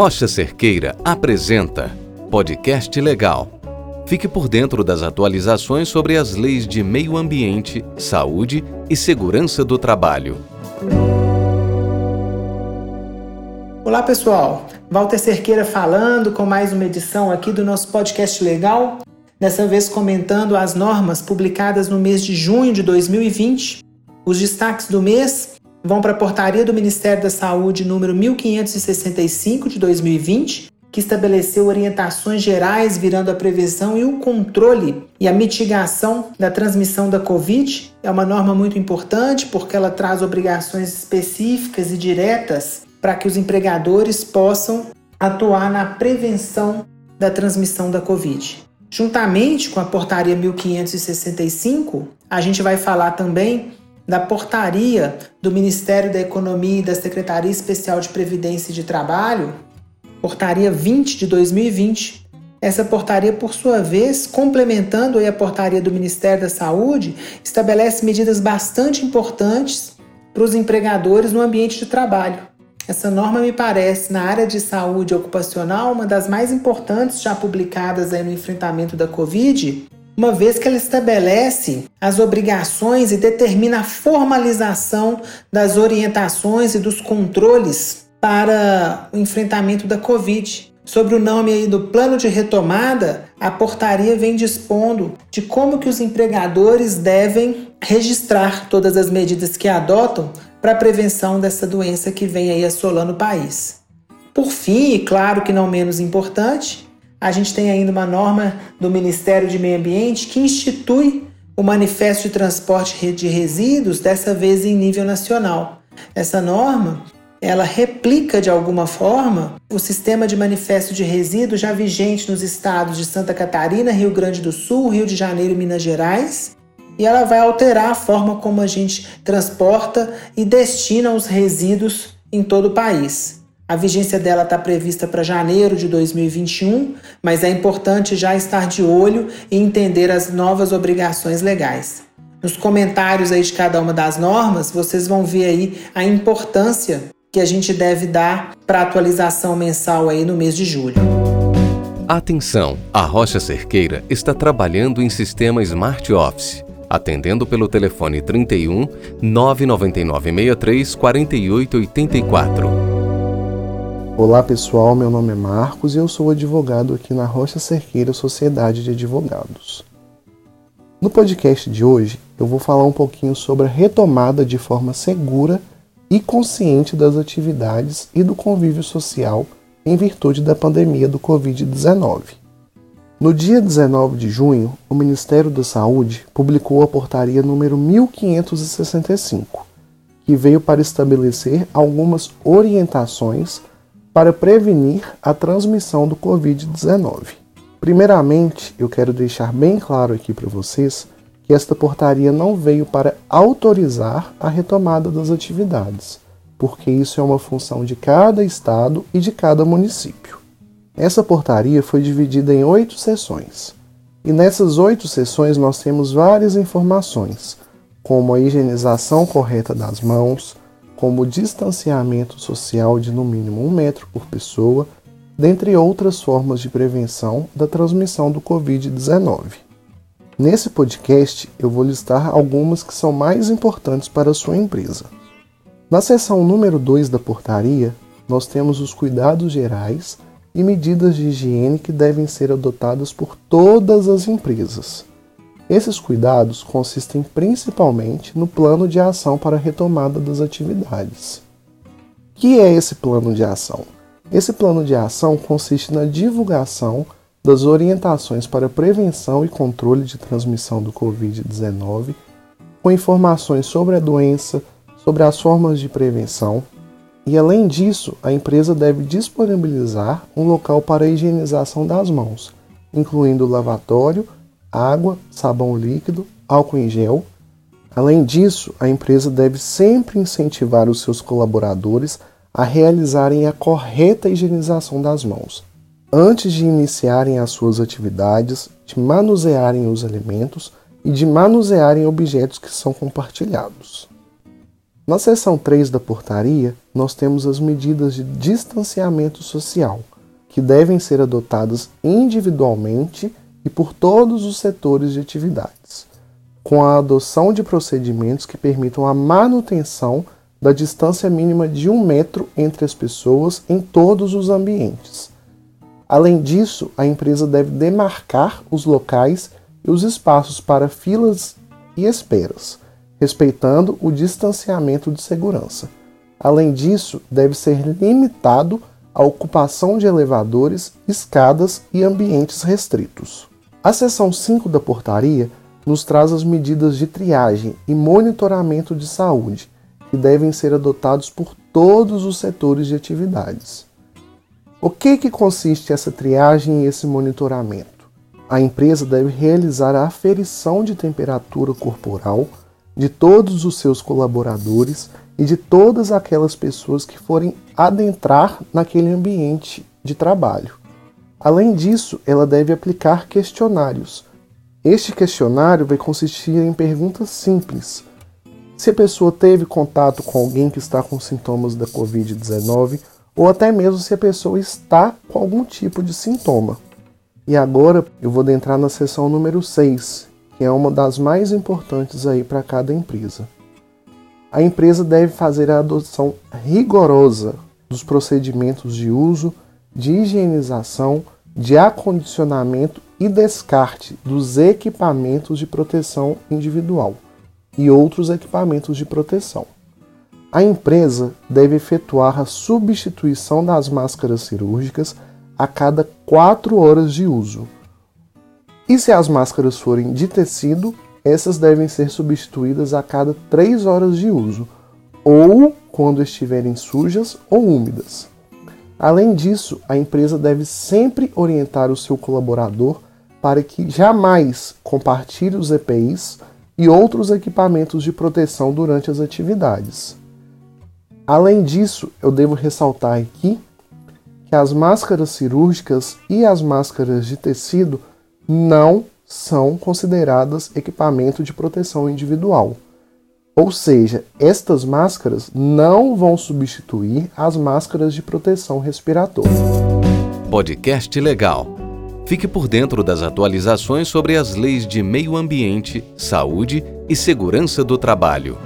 Rocha Cerqueira apresenta Podcast Legal. Fique por dentro das atualizações sobre as leis de meio ambiente, saúde e segurança do trabalho. Olá pessoal, Walter Cerqueira falando com mais uma edição aqui do nosso podcast legal. Dessa vez comentando as normas publicadas no mês de junho de 2020. Os destaques do mês vão para a portaria do Ministério da Saúde número 1565 de 2020, que estabeleceu orientações gerais virando a prevenção e o controle e a mitigação da transmissão da Covid. É uma norma muito importante porque ela traz obrigações específicas e diretas para que os empregadores possam atuar na prevenção da transmissão da Covid. Juntamente com a portaria 1565, a gente vai falar também da portaria do Ministério da Economia e da Secretaria Especial de Previdência e de Trabalho, portaria 20 de 2020. Essa portaria, por sua vez, complementando a portaria do Ministério da Saúde, estabelece medidas bastante importantes para os empregadores no ambiente de trabalho. Essa norma me parece, na área de saúde ocupacional, uma das mais importantes já publicadas no enfrentamento da Covid, uma vez que ela estabelece as obrigações e determina a formalização das orientações e dos controles para o enfrentamento da Covid. Sobre o nome aí do plano de retomada, a portaria vem dispondo de como que os empregadores devem registrar todas as medidas que adotam para a prevenção dessa doença que vem aí assolando o país. Por fim, e claro que não menos importante, a gente tem ainda uma norma do Ministério de Meio Ambiente que institui o Manifesto de Transporte de Resíduos, dessa vez em nível nacional. Essa norma, ela replica de alguma forma o sistema de manifesto de resíduos já vigente nos estados de Santa Catarina, Rio Grande do Sul, Rio de Janeiro e Minas Gerais, e ela vai alterar a forma como a gente transporta e destina os resíduos em todo o país. A vigência dela está prevista para janeiro de 2021, mas é importante já estar de olho e entender as novas obrigações legais. Nos comentários aí de cada uma das normas, vocês vão ver aí a importância que a gente deve dar para a atualização mensal aí no mês de julho. Atenção! A Rocha Cerqueira está trabalhando em sistema Smart Office, atendendo pelo telefone 31 999 63 4884. Olá pessoal, meu nome é Marcos e eu sou advogado aqui na Rocha Cerqueira Sociedade de Advogados. No podcast de hoje eu vou falar um pouquinho sobre a retomada de forma segura e consciente das atividades e do convívio social em virtude da pandemia do Covid-19. No dia 19 de junho, o Ministério da Saúde publicou a portaria número 1565, que veio para estabelecer algumas orientações para prevenir a transmissão do Covid-19. Primeiramente, eu quero deixar bem claro aqui para vocês que esta portaria não veio para autorizar a retomada das atividades, porque isso é uma função de cada estado e de cada município. Essa portaria foi dividida em oito sessões, e nessas oito sessões nós temos várias informações, como a higienização correta das mãos, como distanciamento social de no mínimo um metro por pessoa, dentre outras formas de prevenção da transmissão do Covid-19. Nesse podcast, eu vou listar algumas que são mais importantes para a sua empresa. Na seção número 2 da portaria, nós temos os cuidados gerais e medidas de higiene que devem ser adotadas por todas as empresas. Esses cuidados consistem principalmente no plano de ação para a retomada das atividades. O que é esse plano de ação? Esse plano de ação consiste na divulgação das orientações para prevenção e controle de transmissão do Covid-19, com informações sobre a doença, sobre as formas de prevenção, e além disso, a empresa deve disponibilizar um local para a higienização das mãos, incluindo lavatório água, sabão líquido, álcool em gel. Além disso, a empresa deve sempre incentivar os seus colaboradores a realizarem a correta higienização das mãos, antes de iniciarem as suas atividades, de manusearem os alimentos e de manusearem objetos que são compartilhados. Na seção 3 da portaria, nós temos as medidas de distanciamento social, que devem ser adotadas individualmente e por todos os setores de atividades, com a adoção de procedimentos que permitam a manutenção da distância mínima de um metro entre as pessoas em todos os ambientes. Além disso, a empresa deve demarcar os locais e os espaços para filas e esperas, respeitando o distanciamento de segurança. Além disso, deve ser limitado a ocupação de elevadores, escadas e ambientes restritos. A seção 5 da portaria nos traz as medidas de triagem e monitoramento de saúde, que devem ser adotados por todos os setores de atividades. O que, que consiste essa triagem e esse monitoramento? A empresa deve realizar a aferição de temperatura corporal de todos os seus colaboradores e de todas aquelas pessoas que forem adentrar naquele ambiente de trabalho. Além disso, ela deve aplicar questionários. Este questionário vai consistir em perguntas simples. Se a pessoa teve contato com alguém que está com sintomas da Covid-19 ou até mesmo se a pessoa está com algum tipo de sintoma. E agora eu vou entrar na seção número 6, que é uma das mais importantes aí para cada empresa a empresa deve fazer a adoção rigorosa dos procedimentos de uso, de higienização, de acondicionamento e descarte dos equipamentos de proteção individual e outros equipamentos de proteção. A empresa deve efetuar a substituição das máscaras cirúrgicas a cada 4 horas de uso. E se as máscaras forem de tecido, essas devem ser substituídas a cada 3 horas de uso, ou quando estiverem sujas ou úmidas. Além disso, a empresa deve sempre orientar o seu colaborador para que jamais compartilhe os EPIs e outros equipamentos de proteção durante as atividades. Além disso, eu devo ressaltar aqui que as máscaras cirúrgicas e as máscaras de tecido não são consideradas equipamento de proteção individual. Ou seja, estas máscaras não vão substituir as máscaras de proteção respiratória. Podcast Legal. Fique por dentro das atualizações sobre as leis de meio ambiente, saúde e segurança do trabalho.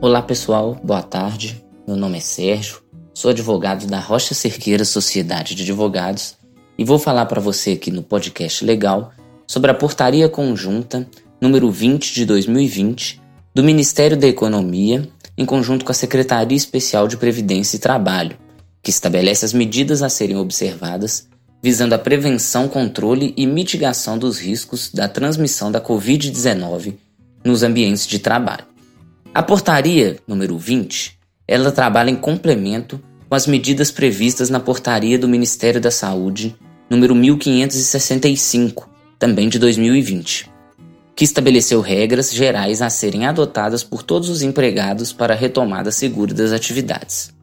Olá pessoal, boa tarde. Meu nome é Sérgio, sou advogado da Rocha Cerqueira Sociedade de Advogados e vou falar para você aqui no podcast legal sobre a Portaria Conjunta número 20 de 2020 do Ministério da Economia, em conjunto com a Secretaria Especial de Previdência e Trabalho, que estabelece as medidas a serem observadas visando a prevenção, controle e mitigação dos riscos da transmissão da COVID-19 nos ambientes de trabalho. A portaria número 20, ela trabalha em complemento com as medidas previstas na portaria do Ministério da Saúde número 1565, também de 2020, que estabeleceu regras gerais a serem adotadas por todos os empregados para a retomada segura das atividades.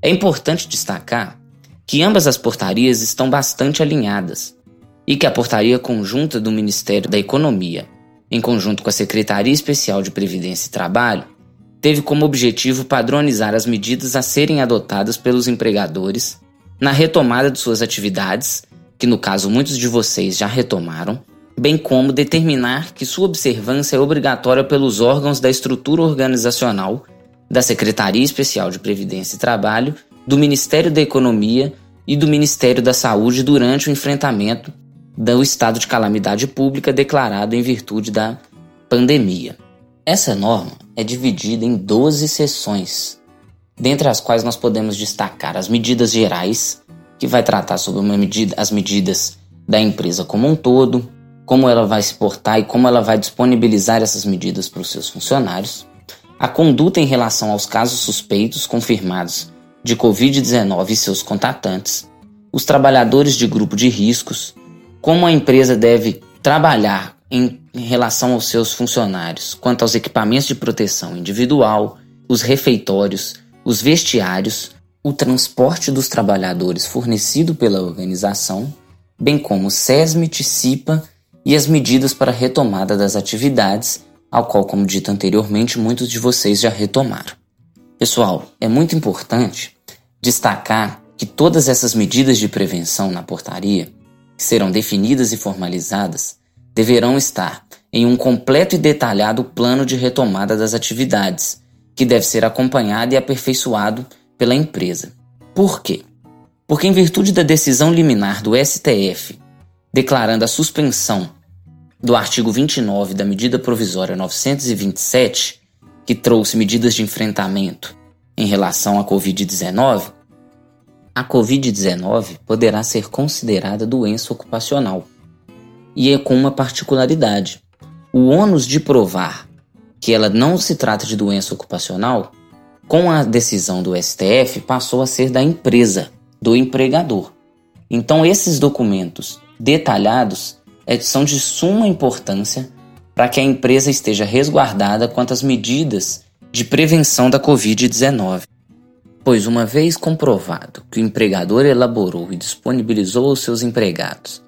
É importante destacar que ambas as portarias estão bastante alinhadas e que a portaria conjunta do Ministério da Economia, em conjunto com a Secretaria Especial de Previdência e Trabalho, teve como objetivo padronizar as medidas a serem adotadas pelos empregadores na retomada de suas atividades, que no caso muitos de vocês já retomaram, bem como determinar que sua observância é obrigatória pelos órgãos da estrutura organizacional, da Secretaria Especial de Previdência e Trabalho, do Ministério da Economia e do Ministério da Saúde durante o enfrentamento do estado de calamidade pública declarado em virtude da pandemia. Essa norma é dividida em 12 seções, dentre as quais nós podemos destacar as medidas gerais, que vai tratar sobre medida, as medidas da empresa como um todo, como ela vai se portar e como ela vai disponibilizar essas medidas para os seus funcionários, a conduta em relação aos casos suspeitos confirmados de Covid-19 e seus contatantes, os trabalhadores de grupo de riscos, como a empresa deve trabalhar em relação aos seus funcionários quanto aos equipamentos de proteção individual, os refeitórios, os vestiários, o transporte dos trabalhadores fornecido pela organização, bem como SESMIT, CIPA e as medidas para a retomada das atividades ao qual, como dito anteriormente, muitos de vocês já retomaram. Pessoal, é muito importante destacar que todas essas medidas de prevenção na portaria, que serão definidas e formalizadas, deverão estar em um completo e detalhado plano de retomada das atividades, que deve ser acompanhado e aperfeiçoado pela empresa. Por quê? Porque, em virtude da decisão liminar do STF declarando a suspensão do artigo 29 da medida provisória 927, que trouxe medidas de enfrentamento em relação à Covid-19, a Covid-19 poderá ser considerada doença ocupacional. E é com uma particularidade. O ônus de provar que ela não se trata de doença ocupacional, com a decisão do STF, passou a ser da empresa, do empregador. Então, esses documentos detalhados é, são de suma importância para que a empresa esteja resguardada quanto às medidas de prevenção da Covid-19. Pois, uma vez comprovado que o empregador elaborou e disponibilizou aos seus empregados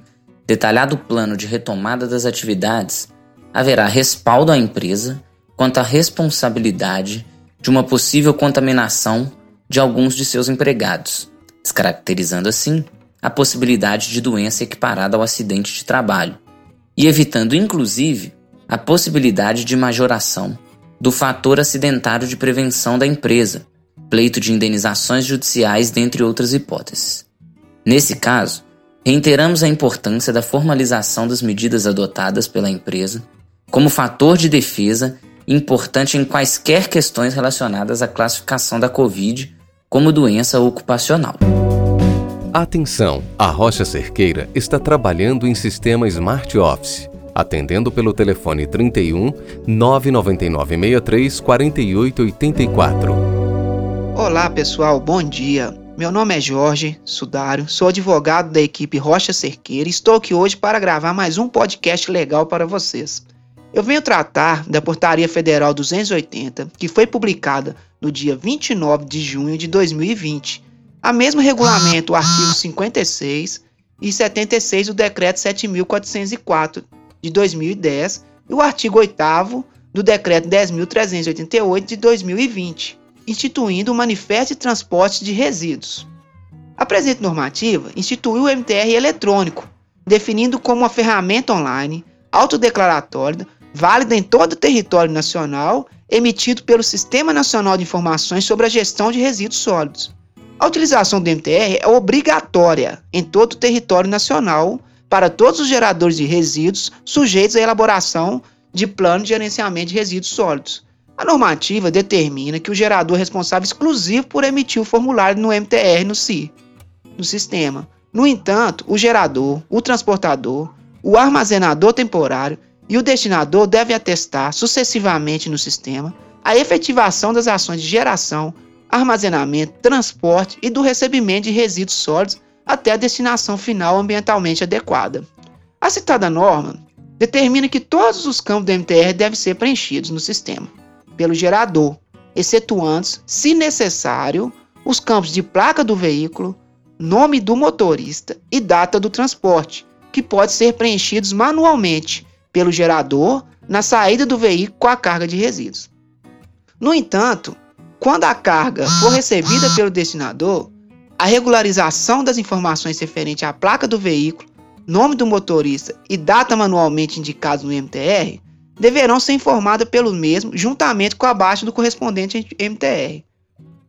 detalhado plano de retomada das atividades, haverá respaldo à empresa quanto à responsabilidade de uma possível contaminação de alguns de seus empregados, descaracterizando assim a possibilidade de doença equiparada ao acidente de trabalho e evitando, inclusive, a possibilidade de majoração do fator acidentário de prevenção da empresa, pleito de indenizações judiciais, dentre outras hipóteses. Nesse caso, reiteramos a importância da formalização das medidas adotadas pela empresa como fator de defesa importante em quaisquer questões relacionadas à classificação da Covid como doença ocupacional. Atenção! A Rocha Cerqueira está trabalhando em sistema Smart Office, atendendo pelo telefone 31 999 63 4884. Olá pessoal, bom dia. Meu nome é Jorge Sudário, sou advogado da equipe Rocha Cerqueira e estou aqui hoje para gravar mais um podcast legal para vocês. Eu venho tratar da Portaria Federal 280, que foi publicada no dia 29 de junho de 2020 a mesmo regulamento, o artigo 56 e 76 do Decreto 7.404 de 2010 e o artigo 8 do Decreto 10.388 de 2020, instituindo o Manifesto de Transporte de Resíduos. A presente normativa instituiu o MTR eletrônico, definindo como uma ferramenta online autodeclaratória válida em todo o território nacional, emitido pelo Sistema Nacional de Informações sobre a Gestão de Resíduos Sólidos a utilização do MTR é obrigatória em todo o território nacional para todos os geradores de resíduos sujeitos à elaboração de plano de gerenciamento de resíduos sólidos. A normativa determina que o gerador é responsável exclusivo por emitir o formulário no MTR no SI, no sistema. No entanto, o gerador, o transportador, o armazenador temporário e o destinador devem atestar sucessivamente no sistema a efetivação das ações de geração, armazenamento, transporte e do recebimento de resíduos sólidos até a destinação final ambientalmente adequada. A citada norma determina que todos os campos do MTR devem ser preenchidos no sistema pelo gerador, excetuando, se necessário, os campos de placa do veículo, nome do motorista e data do transporte, que pode ser preenchidos manualmente pelo gerador na saída do veículo com a carga de resíduos. No entanto, quando a carga for recebida pelo destinador, a regularização das informações referentes à placa do veículo, nome do motorista e data manualmente indicados no MTR deverão ser informadas pelo mesmo juntamente com a baixa do correspondente MTR.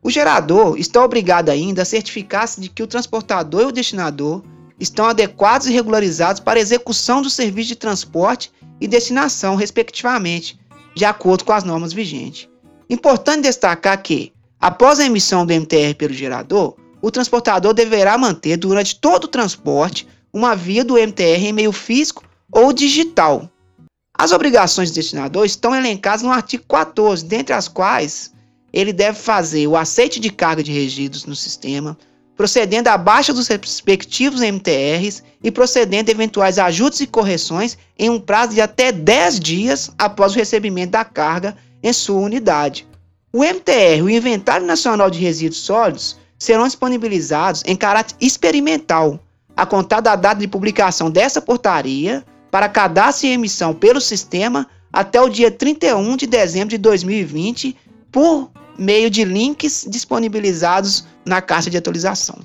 O gerador está obrigado ainda a certificar-se de que o transportador e o destinador estão adequados e regularizados para execução do serviço de transporte e destinação, respectivamente, de acordo com as normas vigentes. Importante destacar que, após a emissão do MTR pelo gerador, o transportador deverá manter durante todo o transporte uma via do MTR em meio físico ou digital. As obrigações do destinador estão elencadas no artigo 14, dentre as quais ele deve fazer o aceite de carga de resíduos no sistema, procedendo à baixa dos respectivos MTRs e procedendo a eventuais ajustes e correções em um prazo de até 10 dias após o recebimento da carga em sua unidade. O MTR, o Inventário Nacional de Resíduos Sólidos, serão disponibilizados em caráter experimental, a contar da data de publicação dessa portaria, para cadastro e emissão pelo sistema até o dia 31 de dezembro de 2020 por meio de links disponibilizados na caixa de atualização.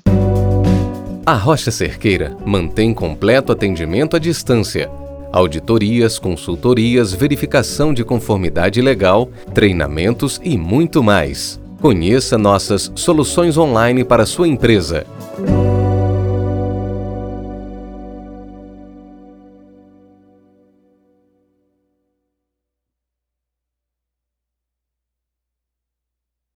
A Rocha Cerqueira mantém completo atendimento à distância. Auditorias, consultorias, verificação de conformidade legal, treinamentos e muito mais. Conheça nossas soluções online para sua empresa.